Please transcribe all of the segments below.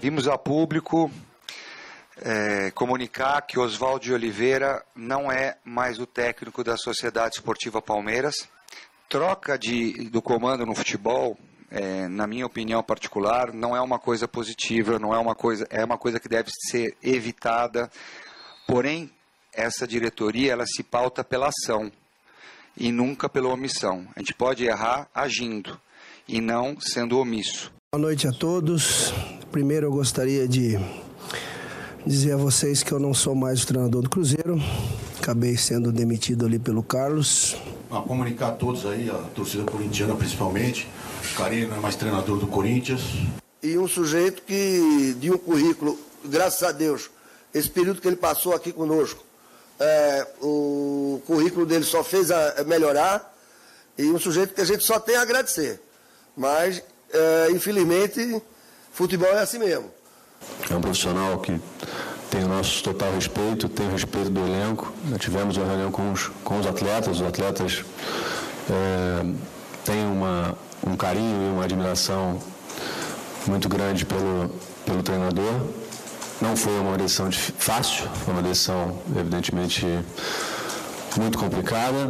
Vimos a público é, comunicar que Oswaldo de Oliveira não é mais o técnico da Sociedade Esportiva Palmeiras. Troca de, do comando no futebol, é, na minha opinião particular, não é uma coisa positiva, não é uma coisa, é uma coisa que deve ser evitada. Porém, essa diretoria ela se pauta pela ação e nunca pela omissão. A gente pode errar agindo e não sendo omisso. Boa noite a todos. Primeiro eu gostaria de dizer a vocês que eu não sou mais o treinador do Cruzeiro. Acabei sendo demitido ali pelo Carlos. Ah, comunicar a todos aí, a torcida corintiana principalmente. Carinho não é mais treinador do Corinthians. E um sujeito que, de um currículo, graças a Deus, esse período que ele passou aqui conosco, é, o currículo dele só fez a, melhorar. E um sujeito que a gente só tem a agradecer. Mas, é, infelizmente, Futebol é assim mesmo. É um profissional que tem o nosso total respeito, tem o respeito do elenco. Nós tivemos uma reunião com os, com os atletas, os atletas é, têm uma, um carinho e uma admiração muito grande pelo, pelo treinador. Não foi uma decisão fácil, foi uma decisão, evidentemente, muito complicada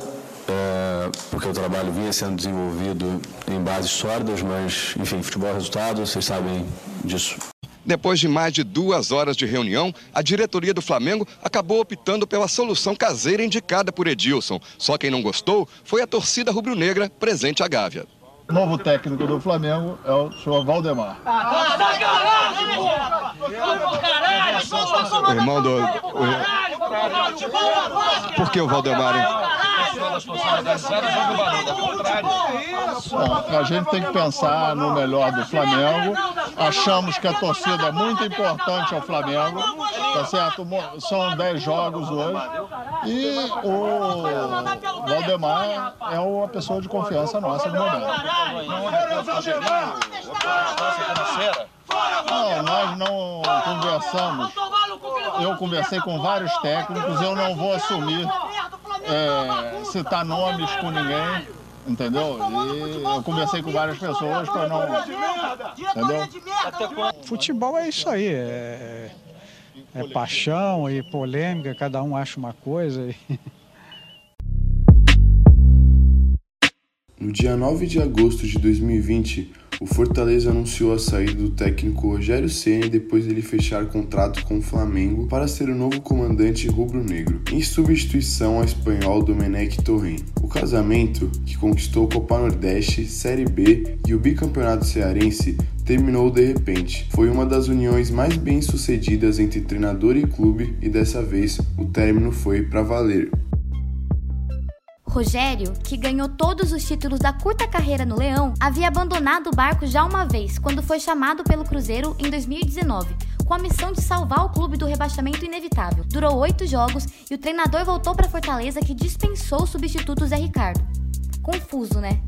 é, porque o trabalho vinha sendo desenvolvido em bases sólidas, mas, enfim, futebol é resultado, vocês sabem disso. Depois de mais de duas horas de reunião, a diretoria do Flamengo acabou optando pela solução caseira indicada por Edilson. Só quem não gostou foi a torcida rubro-negra presente à Gávea. O novo técnico do Flamengo é o senhor Valdemar. O irmão do. Por que o Valdemar? Bom, a gente tem que pensar no melhor do Flamengo. Achamos que a torcida é muito importante ao Flamengo, tá certo? São 10 jogos hoje. E o Valdemar é uma pessoa de confiança nossa no momento. Não, nós não conversamos. Eu conversei com vários técnicos, eu não vou assumir é, citar nomes com ninguém, entendeu? E eu conversei com várias pessoas para não. Entendeu? Futebol é isso aí, é, é paixão e polêmica, cada um acha uma coisa. E... No dia 9 de agosto de 2020, o Fortaleza anunciou a saída do técnico Rogério Ceni depois dele fechar contrato com o Flamengo para ser o novo comandante rubro-negro, em substituição ao espanhol Domenech Torren. O casamento, que conquistou Copa Nordeste, Série B e o bicampeonato cearense, terminou de repente. Foi uma das uniões mais bem-sucedidas entre treinador e clube e dessa vez o término foi para valer. Rogério, que ganhou todos os títulos da curta carreira no Leão, havia abandonado o barco já uma vez, quando foi chamado pelo Cruzeiro em 2019, com a missão de salvar o clube do rebaixamento inevitável. Durou oito jogos e o treinador voltou para Fortaleza que dispensou o substituto Zé Ricardo. Confuso, né?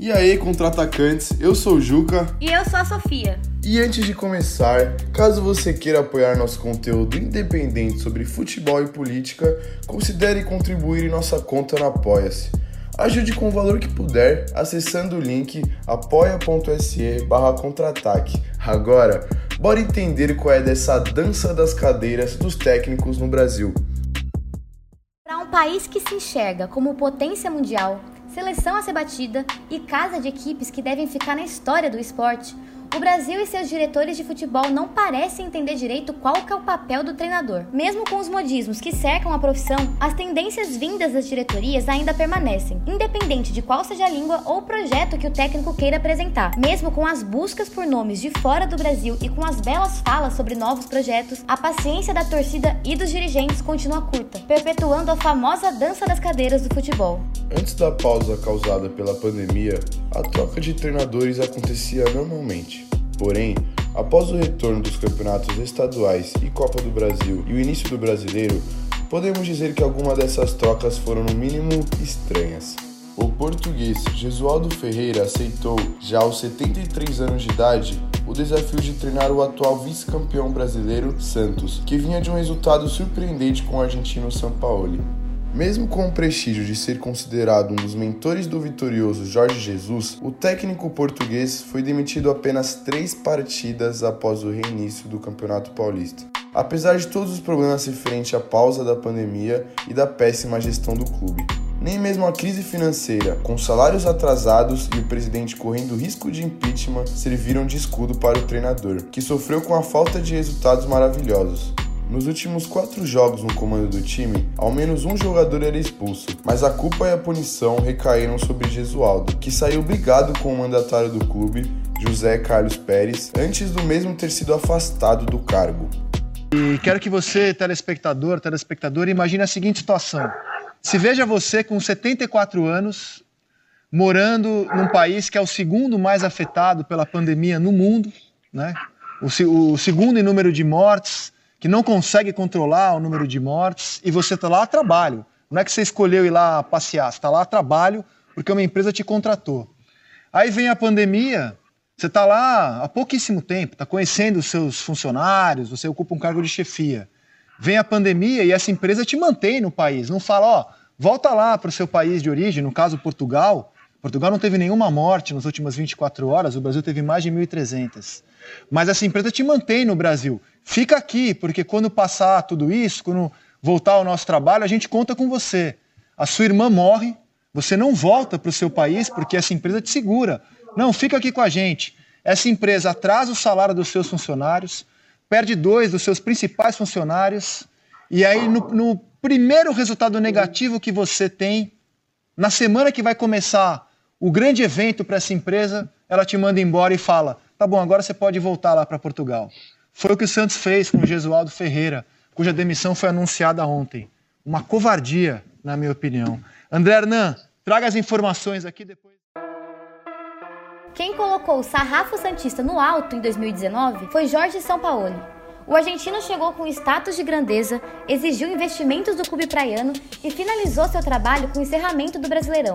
E aí, contra-atacantes, eu sou o Juca. E eu sou a Sofia. E antes de começar, caso você queira apoiar nosso conteúdo independente sobre futebol e política, considere contribuir em nossa conta no Apoia-se. Ajude com o valor que puder, acessando o link apoia.se barra contra-ataque. Agora, bora entender qual é dessa dança das cadeiras dos técnicos no Brasil. Para um país que se enxerga como potência mundial, seleção a ser batida e casa de equipes que devem ficar na história do esporte, o Brasil e seus diretores de futebol não parecem entender direito qual é o papel do treinador. Mesmo com os modismos que cercam a profissão, as tendências vindas das diretorias ainda permanecem, independente de qual seja a língua ou projeto que o técnico queira apresentar. Mesmo com as buscas por nomes de fora do Brasil e com as belas falas sobre novos projetos, a paciência da torcida e dos dirigentes continua curta, perpetuando a famosa dança das cadeiras do futebol. Antes da pausa causada pela pandemia, a troca de treinadores acontecia normalmente. Porém, Após o retorno dos campeonatos estaduais e Copa do Brasil e o início do brasileiro, podemos dizer que algumas dessas trocas foram no mínimo estranhas. O português Jesualdo Ferreira aceitou, já aos 73 anos de idade, o desafio de treinar o atual vice-campeão brasileiro Santos, que vinha de um resultado surpreendente com o argentino Sampaoli. Mesmo com o prestígio de ser considerado um dos mentores do vitorioso Jorge Jesus, o técnico português foi demitido apenas três partidas após o reinício do Campeonato Paulista. Apesar de todos os problemas referentes à pausa da pandemia e da péssima gestão do clube. Nem mesmo a crise financeira, com salários atrasados e o presidente correndo risco de impeachment, serviram de escudo para o treinador, que sofreu com a falta de resultados maravilhosos. Nos últimos quatro jogos no comando do time, ao menos um jogador era expulso, mas a culpa e a punição recaíram sobre Gesualdo, que saiu brigado com o mandatário do clube, José Carlos Pérez, antes do mesmo ter sido afastado do cargo. E quero que você, telespectador, telespectadora, imagine a seguinte situação. Se veja você com 74 anos, morando num país que é o segundo mais afetado pela pandemia no mundo, né? o, o segundo em número de mortes, que não consegue controlar o número de mortes, e você está lá a trabalho. Não é que você escolheu ir lá passear, você está lá a trabalho porque uma empresa te contratou. Aí vem a pandemia, você está lá há pouquíssimo tempo, está conhecendo os seus funcionários, você ocupa um cargo de chefia. Vem a pandemia e essa empresa te mantém no país, não fala, ó, volta lá para o seu país de origem, no caso Portugal. Portugal não teve nenhuma morte nas últimas 24 horas, o Brasil teve mais de 1.300. Mas essa empresa te mantém no Brasil. Fica aqui, porque quando passar tudo isso, quando voltar ao nosso trabalho, a gente conta com você. A sua irmã morre, você não volta para o seu país porque essa empresa te segura. Não, fica aqui com a gente. Essa empresa atrasa o salário dos seus funcionários, perde dois dos seus principais funcionários, e aí no, no primeiro resultado negativo que você tem, na semana que vai começar o grande evento para essa empresa, ela te manda embora e fala: tá bom, agora você pode voltar lá para Portugal. Foi o que o Santos fez com o Gesualdo Ferreira, cuja demissão foi anunciada ontem. Uma covardia, na minha opinião. André Hernan, traga as informações aqui depois. Quem colocou o sarrafo Santista no alto em 2019 foi Jorge Sampaoli. O argentino chegou com status de grandeza, exigiu investimentos do clube praiano e finalizou seu trabalho com o encerramento do Brasileirão.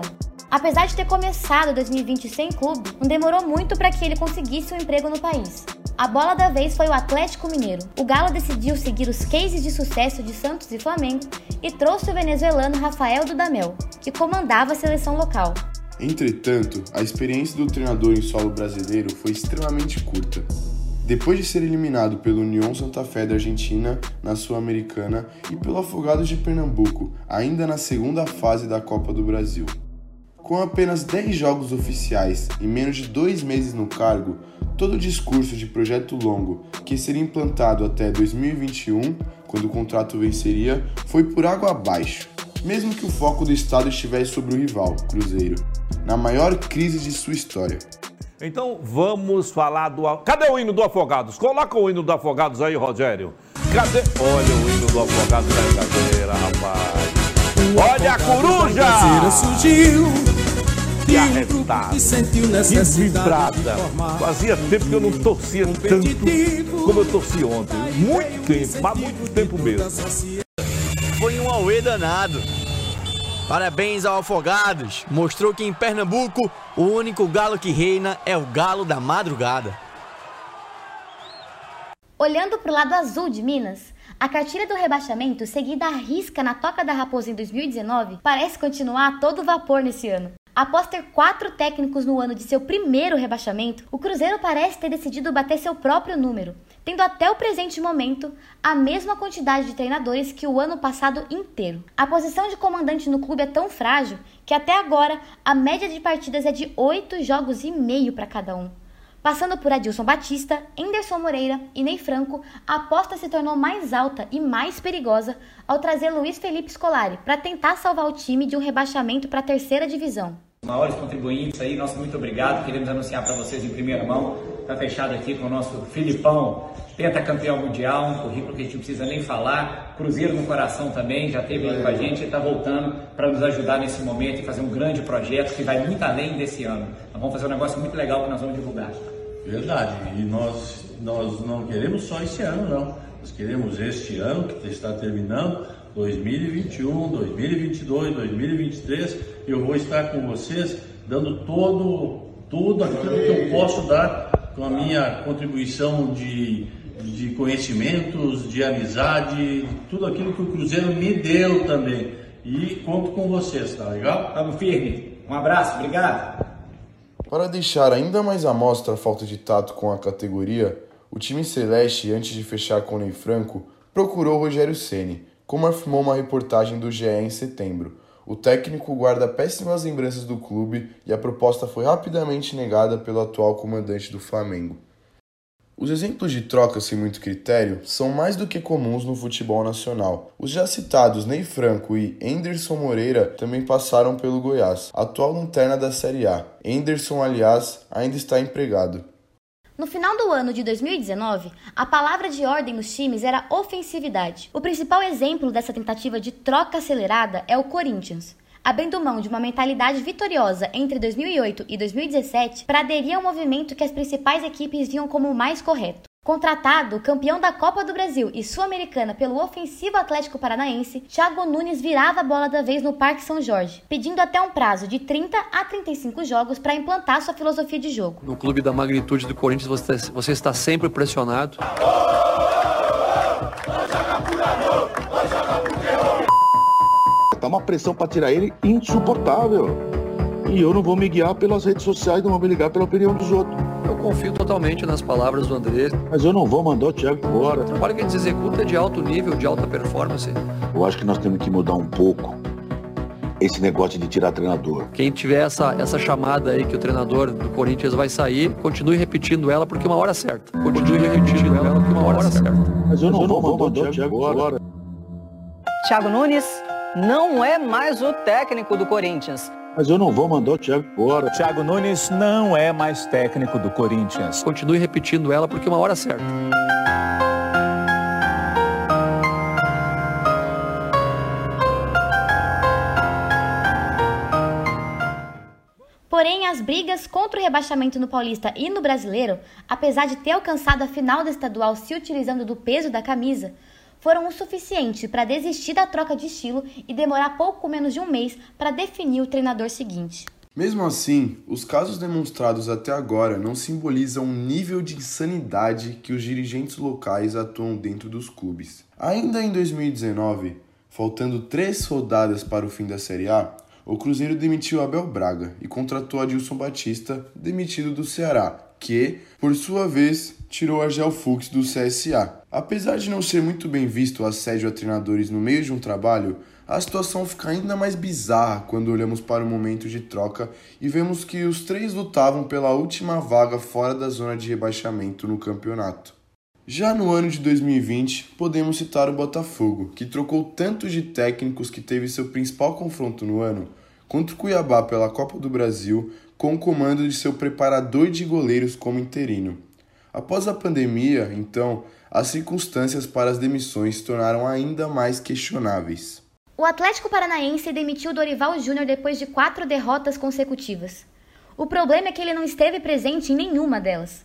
Apesar de ter começado 2020 sem clube, não demorou muito para que ele conseguisse um emprego no país. A bola da vez foi o Atlético Mineiro. O Galo decidiu seguir os cases de sucesso de Santos e Flamengo e trouxe o venezuelano Rafael Dudamel, que comandava a seleção local. Entretanto, a experiência do treinador em solo brasileiro foi extremamente curta. Depois de ser eliminado pelo União Santa Fé da Argentina na Sul-Americana e pelo Afogados de Pernambuco, ainda na segunda fase da Copa do Brasil. Com apenas 10 jogos oficiais e menos de dois meses no cargo, todo o discurso de projeto longo, que seria implantado até 2021, quando o contrato venceria, foi por água abaixo, mesmo que o foco do Estado estivesse sobre o rival, Cruzeiro, na maior crise de sua história. Então vamos falar do. Cadê o hino do Afogados? Coloca o hino do Afogados aí, Rogério. Cadê? Olha o hino do Afogados aí, cadeira, rapaz. Olha a coruja! Surgiu que arrestada, que vibrada. Fazia tempo que eu não torcia tanto como eu torci ontem. Muito tempo, mas muito tempo mesmo. Foi um auê danado. Parabéns ao Afogados. Mostrou que em Pernambuco o único galo que reina é o galo da madrugada. Olhando para o lado azul de Minas, a cartilha do rebaixamento, seguida à risca na Toca da Raposa em 2019, parece continuar a todo vapor nesse ano. Após ter quatro técnicos no ano de seu primeiro rebaixamento, o Cruzeiro parece ter decidido bater seu próprio número, tendo até o presente momento a mesma quantidade de treinadores que o ano passado inteiro. A posição de comandante no clube é tão frágil que até agora a média de partidas é de oito jogos e meio para cada um. Passando por Adilson Batista, Enderson Moreira e Ney Franco, a aposta se tornou mais alta e mais perigosa ao trazer Luiz Felipe Scolari para tentar salvar o time de um rebaixamento para a terceira divisão. Maiores contribuintes aí, nosso muito obrigado. Queremos anunciar para vocês em primeira mão. Está fechado aqui com o nosso Filipão, pentacampeão mundial, um currículo que a gente não precisa nem falar. Cruzeiro no coração também, já esteve aí com a gente e está voltando para nos ajudar nesse momento e fazer um grande projeto que vai muito além desse ano. Nós vamos fazer um negócio muito legal que nós vamos divulgar. Verdade. E nós, nós não queremos só esse ano, não. Nós queremos este ano que está terminando, 2021, 2022, 2023. Eu vou estar com vocês dando todo, tudo aquilo que eu posso dar com a minha contribuição de, de conhecimentos, de amizade, tudo aquilo que o Cruzeiro me deu também. E conto com vocês, tá legal? Vamos firme. Um abraço, obrigado. Para deixar ainda mais à mostra a falta de tato com a categoria, o time celeste, antes de fechar com Ney Franco, procurou Rogério Ceni, como afirmou uma reportagem do GE em setembro. O técnico guarda péssimas lembranças do clube e a proposta foi rapidamente negada pelo atual comandante do Flamengo. Os exemplos de troca sem muito critério são mais do que comuns no futebol nacional. Os já citados Ney Franco e Enderson Moreira também passaram pelo Goiás, atual lanterna da Série A. Enderson, aliás, ainda está empregado. No final do ano de 2019, a palavra de ordem nos times era ofensividade. O principal exemplo dessa tentativa de troca acelerada é o Corinthians. Abrindo mão de uma mentalidade vitoriosa entre 2008 e 2017 para aderir ao movimento que as principais equipes viam como o mais correto. Contratado, campeão da Copa do Brasil e Sul-Americana pelo ofensivo Atlético Paranaense, Thiago Nunes virava a bola da vez no Parque São Jorge, pedindo até um prazo de 30 a 35 jogos para implantar sua filosofia de jogo. No clube da magnitude do Corinthians, você, você está sempre pressionado. Tá uma pressão para tirar ele insuportável. E eu não vou me guiar pelas redes sociais, não vou me ligar pela opinião dos outros. Eu confio totalmente nas palavras do André. Mas eu não vou mandar o Thiago embora. O trabalho que eles executam é de alto nível, de alta performance. Eu acho que nós temos que mudar um pouco esse negócio de tirar treinador. Quem tiver essa, essa chamada aí que o treinador do Corinthians vai sair, continue repetindo ela porque uma hora é certa. Continue repetindo ela porque uma hora é certa. Mas eu não, Mas eu não vou, vou mandar o Thiago embora. Thiago Nunes não é mais o técnico do Corinthians. Mas eu não vou mandar o Thiago embora. Thiago Nunes não é mais técnico do Corinthians. Continue repetindo ela porque uma hora é certa. Porém, as brigas contra o rebaixamento no Paulista e no Brasileiro, apesar de ter alcançado a final do estadual se utilizando do peso da camisa, foram o suficiente para desistir da troca de estilo e demorar pouco menos de um mês para definir o treinador seguinte. Mesmo assim, os casos demonstrados até agora não simbolizam o nível de insanidade que os dirigentes locais atuam dentro dos clubes. Ainda em 2019, faltando três rodadas para o fim da Série A, o Cruzeiro demitiu Abel Braga e contratou Adilson Batista, demitido do Ceará, que, por sua vez, tirou Argel Fux do CSA. Apesar de não ser muito bem visto o assédio a treinadores no meio de um trabalho, a situação fica ainda mais bizarra quando olhamos para o momento de troca e vemos que os três lutavam pela última vaga fora da zona de rebaixamento no campeonato. Já no ano de 2020, podemos citar o Botafogo, que trocou tantos de técnicos que teve seu principal confronto no ano contra o Cuiabá pela Copa do Brasil, com o comando de seu preparador de goleiros como interino. Após a pandemia, então, as circunstâncias para as demissões se tornaram ainda mais questionáveis. O Atlético Paranaense demitiu Dorival Júnior depois de quatro derrotas consecutivas. O problema é que ele não esteve presente em nenhuma delas.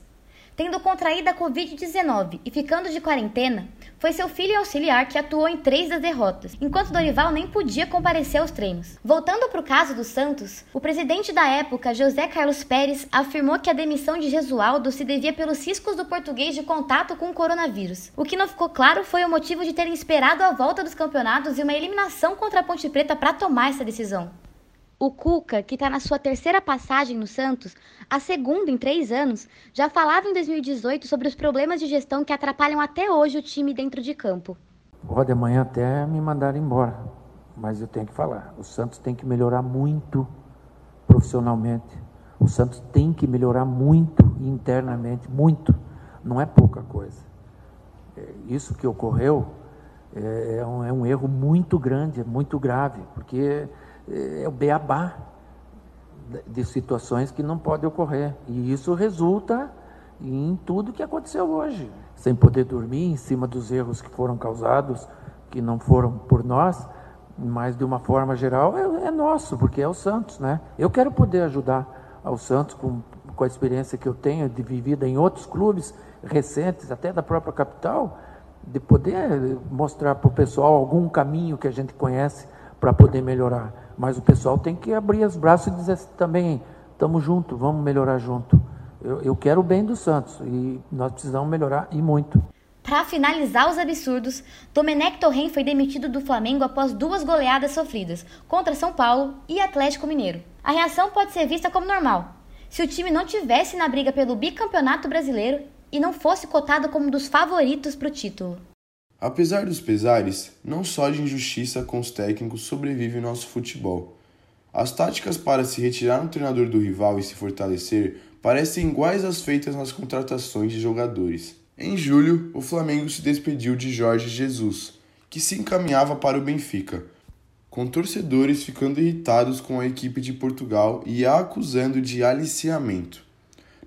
Tendo contraído a Covid-19 e ficando de quarentena, foi seu filho auxiliar que atuou em três das derrotas, enquanto Dorival nem podia comparecer aos treinos. Voltando para o caso do Santos, o presidente da época, José Carlos Pérez, afirmou que a demissão de Jesualdo se devia pelos riscos do português de contato com o coronavírus. O que não ficou claro foi o motivo de terem esperado a volta dos campeonatos e uma eliminação contra a Ponte Preta para tomar essa decisão. O Cuca, que está na sua terceira passagem no Santos, a segunda em três anos, já falava em 2018 sobre os problemas de gestão que atrapalham até hoje o time dentro de campo. Pode amanhã até me mandar embora, mas eu tenho que falar. O Santos tem que melhorar muito profissionalmente. O Santos tem que melhorar muito internamente, muito. Não é pouca coisa. É, isso que ocorreu é, é um, é um erro muito grande, muito grave, porque é o beabá de situações que não podem ocorrer. E isso resulta em tudo que aconteceu hoje. Sem poder dormir em cima dos erros que foram causados, que não foram por nós, mas de uma forma geral é, é nosso, porque é o Santos, né? Eu quero poder ajudar ao Santos com, com a experiência que eu tenho de vivida em outros clubes recentes, até da própria capital, de poder mostrar para o pessoal algum caminho que a gente conhece para poder melhorar. Mas o pessoal tem que abrir os braços e dizer também, estamos juntos, vamos melhorar junto. Eu, eu quero o bem do Santos e nós precisamos melhorar e muito. Para finalizar os absurdos, Domenech Torren foi demitido do Flamengo após duas goleadas sofridas contra São Paulo e Atlético Mineiro. A reação pode ser vista como normal. Se o time não tivesse na briga pelo bicampeonato brasileiro e não fosse cotado como um dos favoritos para o título. Apesar dos pesares, não só de injustiça com os técnicos sobrevive nosso futebol. As táticas para se retirar um treinador do rival e se fortalecer parecem iguais às feitas nas contratações de jogadores. Em julho, o Flamengo se despediu de Jorge Jesus, que se encaminhava para o Benfica, com torcedores ficando irritados com a equipe de Portugal e a acusando de aliciamento.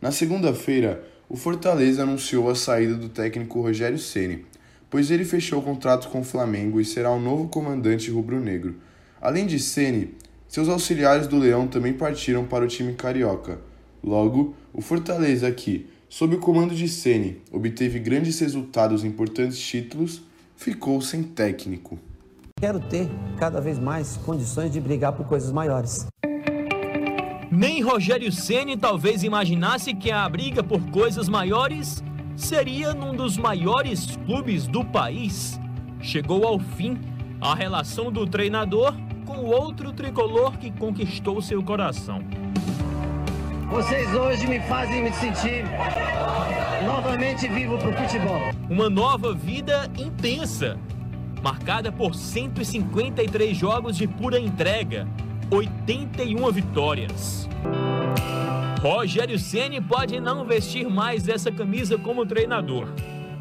Na segunda-feira, o Fortaleza anunciou a saída do técnico Rogério Ceni, pois ele fechou o contrato com o Flamengo e será o novo comandante rubro-negro. Além de Ceni, seus auxiliares do Leão também partiram para o time carioca. Logo, o Fortaleza que, sob o comando de Ceni, obteve grandes resultados e importantes títulos, ficou sem técnico. Quero ter cada vez mais condições de brigar por coisas maiores. Nem Rogério Ceni talvez imaginasse que a briga por coisas maiores seria num dos maiores clubes do país. Chegou ao fim a relação do treinador com o outro tricolor que conquistou seu coração. Vocês hoje me fazem me sentir novamente vivo para o futebol. Uma nova vida intensa, marcada por 153 jogos de pura entrega, 81 vitórias. Rogério Ceni pode não vestir mais essa camisa como treinador.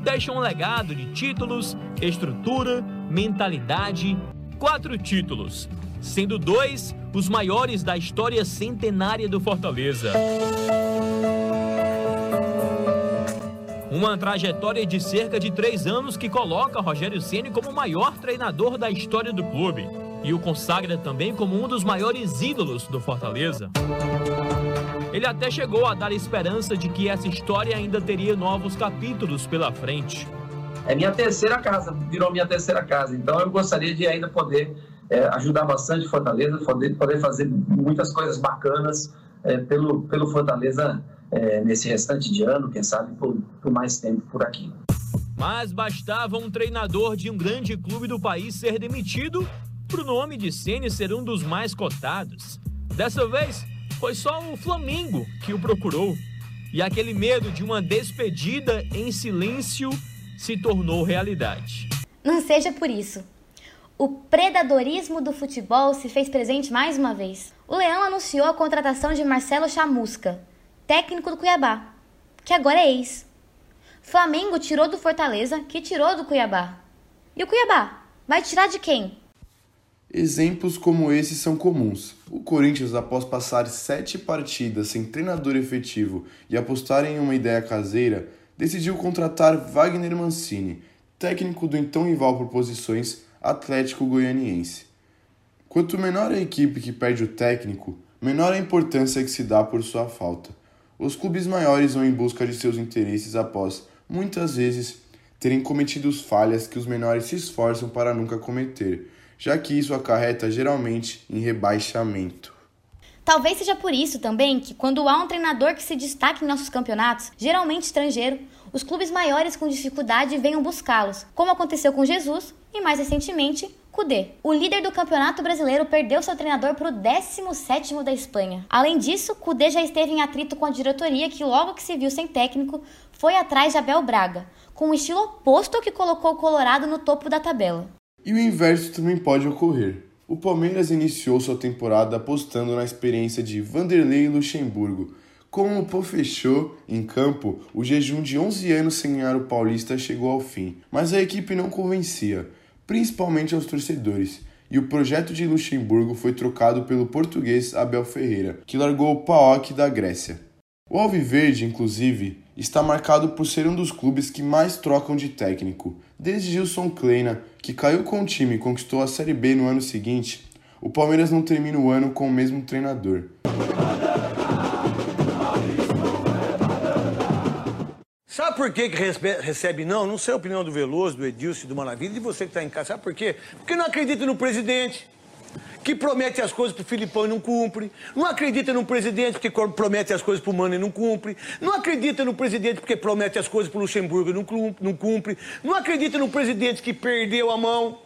Deixa um legado de títulos, estrutura, mentalidade, quatro títulos, sendo dois os maiores da história centenária do Fortaleza. Uma trajetória de cerca de três anos que coloca Rogério Ceni como o maior treinador da história do clube e o consagra também como um dos maiores ídolos do Fortaleza. Ele até chegou a dar esperança de que essa história ainda teria novos capítulos pela frente. É minha terceira casa, virou minha terceira casa. Então eu gostaria de ainda poder é, ajudar bastante Fortaleza, poder, poder fazer muitas coisas bacanas é, pelo, pelo Fortaleza é, nesse restante de ano, quem sabe por, por mais tempo por aqui. Mas bastava um treinador de um grande clube do país ser demitido para o nome de Ceni ser um dos mais cotados. Dessa vez, foi só o Flamengo que o procurou. E aquele medo de uma despedida em silêncio se tornou realidade. Não seja por isso. O predadorismo do futebol se fez presente mais uma vez. O Leão anunciou a contratação de Marcelo Chamusca, técnico do Cuiabá, que agora é ex. Flamengo tirou do Fortaleza, que tirou do Cuiabá. E o Cuiabá? Vai tirar de quem? Exemplos como esse são comuns. O Corinthians, após passar sete partidas sem treinador efetivo e apostar em uma ideia caseira, decidiu contratar Wagner Mancini, técnico do então rival por posições Atlético Goianiense. Quanto menor a equipe que perde o técnico, menor a importância que se dá por sua falta. Os clubes maiores vão em busca de seus interesses após, muitas vezes, terem cometido falhas que os menores se esforçam para nunca cometer já que isso acarreta geralmente em rebaixamento. Talvez seja por isso também que, quando há um treinador que se destaca em nossos campeonatos, geralmente estrangeiro, os clubes maiores com dificuldade venham buscá-los, como aconteceu com Jesus e, mais recentemente, Cudê. O líder do Campeonato Brasileiro perdeu seu treinador para o 17º da Espanha. Além disso, Cudê já esteve em atrito com a diretoria que, logo que se viu sem técnico, foi atrás de Abel Braga, com um estilo oposto ao que colocou o Colorado no topo da tabela. E o inverso também pode ocorrer. O Palmeiras iniciou sua temporada apostando na experiência de Vanderlei Luxemburgo. Como o Pô fechou em campo, o jejum de 11 anos sem ganhar o Paulista chegou ao fim, mas a equipe não convencia, principalmente aos torcedores, e o projeto de Luxemburgo foi trocado pelo português Abel Ferreira, que largou o PAOK da Grécia. O Alviverde, inclusive, está marcado por ser um dos clubes que mais trocam de técnico. Desde Gilson Kleina, que caiu com o time e conquistou a Série B no ano seguinte, o Palmeiras não termina o ano com o mesmo treinador. Sabe por que, que recebe não? Não sei a opinião do Veloso, do Edilson, do Maravilha e de você que está em casa. Sabe por quê? Porque não acredita no presidente que promete as coisas pro Filipão e não cumpre. Não acredita no presidente co- promete as coisas pro Mano e não cumpre. Não acredita no presidente porque promete as coisas pro Luxemburgo e não cumpre. Não acredita no presidente que perdeu a mão.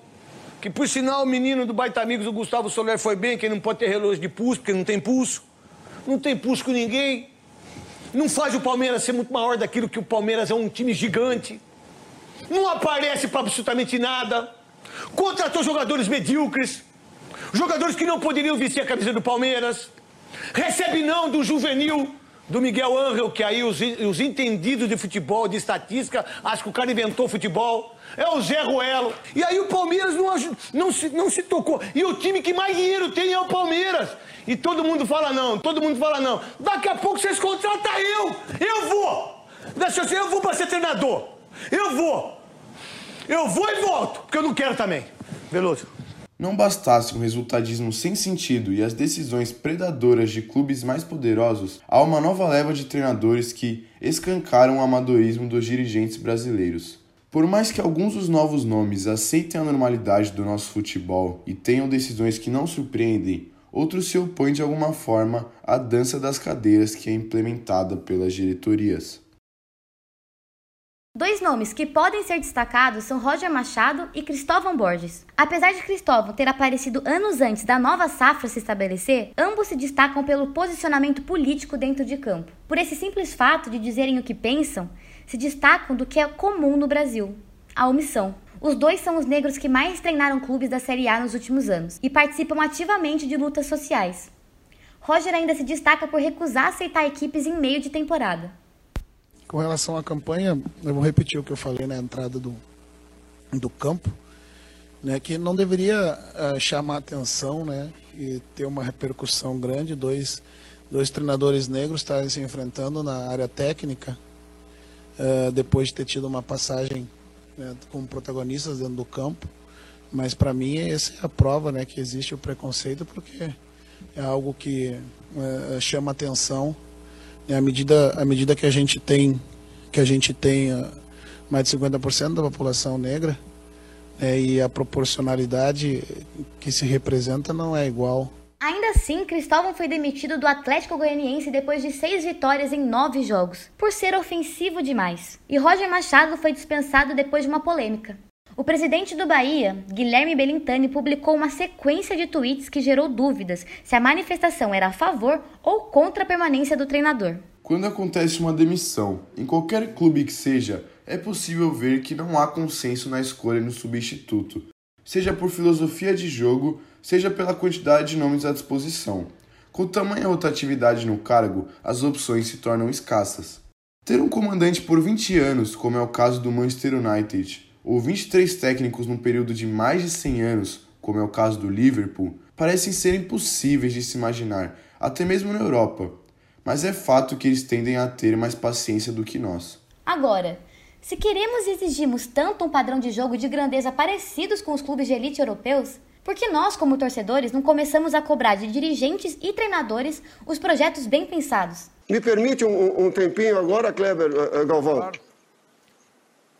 Que, por sinal, o menino do Baita Amigos, o Gustavo Soler, foi bem, que ele não pode ter relógio de pulso, porque não tem pulso. Não tem pulso com ninguém. Não faz o Palmeiras ser muito maior daquilo que o Palmeiras é um time gigante. Não aparece para absolutamente nada. Contratou jogadores medíocres. Jogadores que não poderiam vestir a camisa do Palmeiras. Recebe não do juvenil, do Miguel Angel, que aí os, os entendidos de futebol, de estatística, acham que o cara inventou futebol. É o Zé Ruelo. E aí o Palmeiras não, não, se, não se tocou. E o time que mais dinheiro tem é o Palmeiras. E todo mundo fala não, todo mundo fala não. Daqui a pouco vocês contratam eu. Eu vou. Deixa eu, eu vou para ser treinador. Eu vou. Eu vou e volto, porque eu não quero também. Veloso. Não bastasse um resultadismo sem sentido e as decisões predadoras de clubes mais poderosos, há uma nova leva de treinadores que escancaram o amadorismo dos dirigentes brasileiros. Por mais que alguns dos novos nomes aceitem a normalidade do nosso futebol e tenham decisões que não surpreendem, outros se opõem de alguma forma à dança das cadeiras que é implementada pelas diretorias. Dois nomes que podem ser destacados são Roger Machado e Cristóvão Borges. Apesar de Cristóvão ter aparecido anos antes da nova safra se estabelecer, ambos se destacam pelo posicionamento político dentro de campo. Por esse simples fato de dizerem o que pensam, se destacam do que é comum no Brasil: a omissão. Os dois são os negros que mais treinaram clubes da Série A nos últimos anos e participam ativamente de lutas sociais. Roger ainda se destaca por recusar aceitar equipes em meio de temporada. Com relação à campanha, eu vou repetir o que eu falei na entrada do, do campo, né, que não deveria eh, chamar atenção né, e ter uma repercussão grande, dois, dois treinadores negros estarem se enfrentando na área técnica, eh, depois de ter tido uma passagem né, como protagonistas dentro do campo. Mas para mim essa é a prova né, que existe o preconceito, porque é algo que eh, chama atenção à medida, à medida que a gente tem que a gente tem ah, mais de 50% da população negra né, e a proporcionalidade que se representa não é igual. Ainda assim, Cristóvão foi demitido do Atlético Goianiense depois de seis vitórias em nove jogos, por ser ofensivo demais. E Roger Machado foi dispensado depois de uma polêmica. O presidente do Bahia, Guilherme Belintani, publicou uma sequência de tweets que gerou dúvidas se a manifestação era a favor ou contra a permanência do treinador. Quando acontece uma demissão, em qualquer clube que seja, é possível ver que não há consenso na escolha no substituto, seja por filosofia de jogo, seja pela quantidade de nomes à disposição. Com tamanha rotatividade no cargo, as opções se tornam escassas. Ter um comandante por 20 anos, como é o caso do Manchester United, ou 23 técnicos num período de mais de 100 anos, como é o caso do Liverpool, parecem ser impossíveis de se imaginar, até mesmo na Europa. Mas é fato que eles tendem a ter mais paciência do que nós. Agora, se queremos e exigimos tanto um padrão de jogo de grandeza parecidos com os clubes de elite europeus, por que nós, como torcedores, não começamos a cobrar de dirigentes e treinadores os projetos bem pensados? Me permite um, um tempinho agora, Kleber eh, Galvão?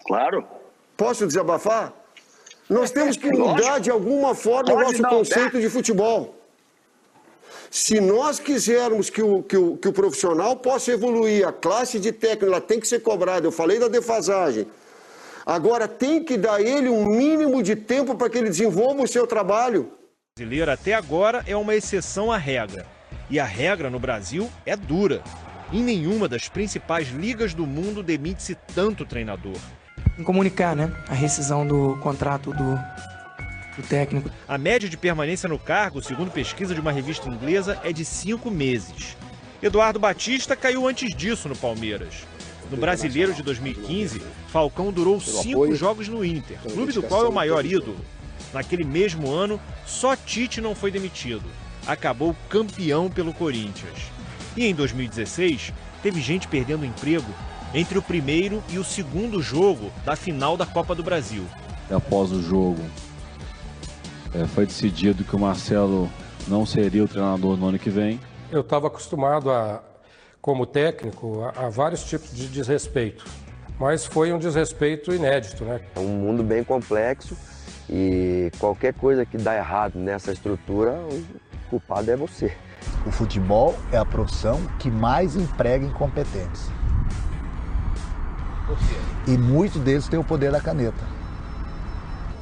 Claro. Posso desabafar? Nós temos que mudar Lógico. de alguma forma o nosso conceito de futebol. Se nós quisermos que o, que, o, que o profissional possa evoluir, a classe de técnico ela tem que ser cobrada. Eu falei da defasagem. Agora tem que dar ele um mínimo de tempo para que ele desenvolva o seu trabalho. brasileiro até agora é uma exceção à regra. E a regra no Brasil é dura. Em nenhuma das principais ligas do mundo demite-se tanto treinador. Em comunicar né, a rescisão do contrato do, do técnico. A média de permanência no cargo, segundo pesquisa de uma revista inglesa, é de cinco meses. Eduardo Batista caiu antes disso no Palmeiras. No Brasileiro de 2015, Falcão durou cinco jogos no Inter, clube do qual é o maior ídolo. Naquele mesmo ano, só Tite não foi demitido. Acabou campeão pelo Corinthians. E em 2016, teve gente perdendo emprego entre o primeiro e o segundo jogo da final da Copa do Brasil. após o jogo eh, foi decidido que o Marcelo não seria o treinador no ano que vem. Eu estava acostumado a, como técnico, a, a vários tipos de desrespeito. mas foi um desrespeito inédito, né? É um mundo bem complexo e qualquer coisa que dá errado nessa estrutura, o culpado é você. O futebol é a profissão que mais emprega incompetentes. E muitos deles têm o poder da caneta.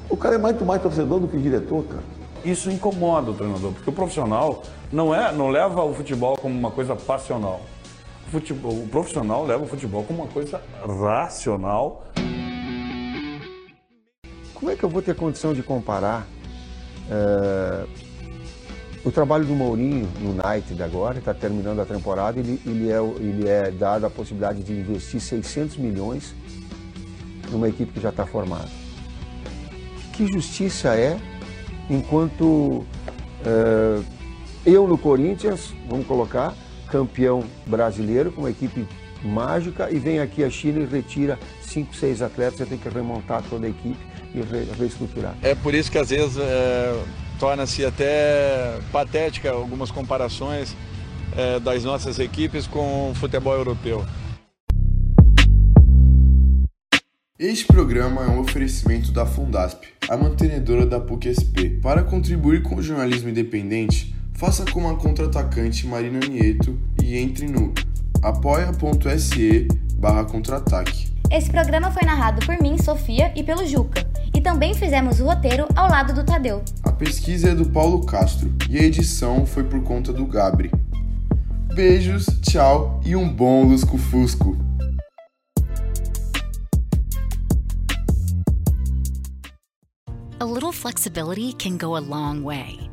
O cara é muito mais torcedor do que diretor, cara. Isso incomoda o treinador, porque o profissional não, é, não leva o futebol como uma coisa passional. O, futebol, o profissional leva o futebol como uma coisa racional. Como é que eu vou ter condição de comparar é, o trabalho do Mourinho no United agora, está terminando a temporada, ele, ele, é, ele é dado a possibilidade de investir 600 milhões numa equipe que já está formada. Que justiça é enquanto é, eu no Corinthians, vamos colocar, campeão brasileiro com uma equipe mágica e vem aqui a Chile e retira cinco, seis atletas, você tem que remontar toda a equipe e re, reestruturar. É por isso que às vezes é, torna-se até patética algumas comparações é, das nossas equipes com o futebol europeu. Este programa é um oferecimento da Fundasp, a mantenedora da PUC-SP. Para contribuir com o jornalismo independente, faça como a contra-atacante Marina Nieto e entre no apoia.se barra contra-ataque. Esse programa foi narrado por mim, Sofia, e pelo Juca. E também fizemos o roteiro ao lado do Tadeu. A pesquisa é do Paulo Castro e a edição foi por conta do Gabri. Beijos, tchau e um bom lusco-fusco! A little flexibility can go a long way.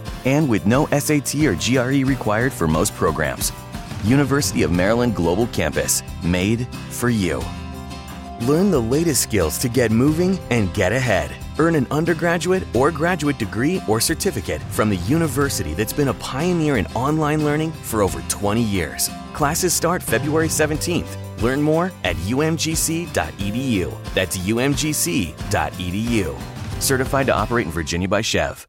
and with no SAT or GRE required for most programs. University of Maryland Global Campus, made for you. Learn the latest skills to get moving and get ahead. Earn an undergraduate or graduate degree or certificate from the university that's been a pioneer in online learning for over 20 years. Classes start February 17th. Learn more at umgc.edu. That's umgc.edu. Certified to operate in Virginia by Chev.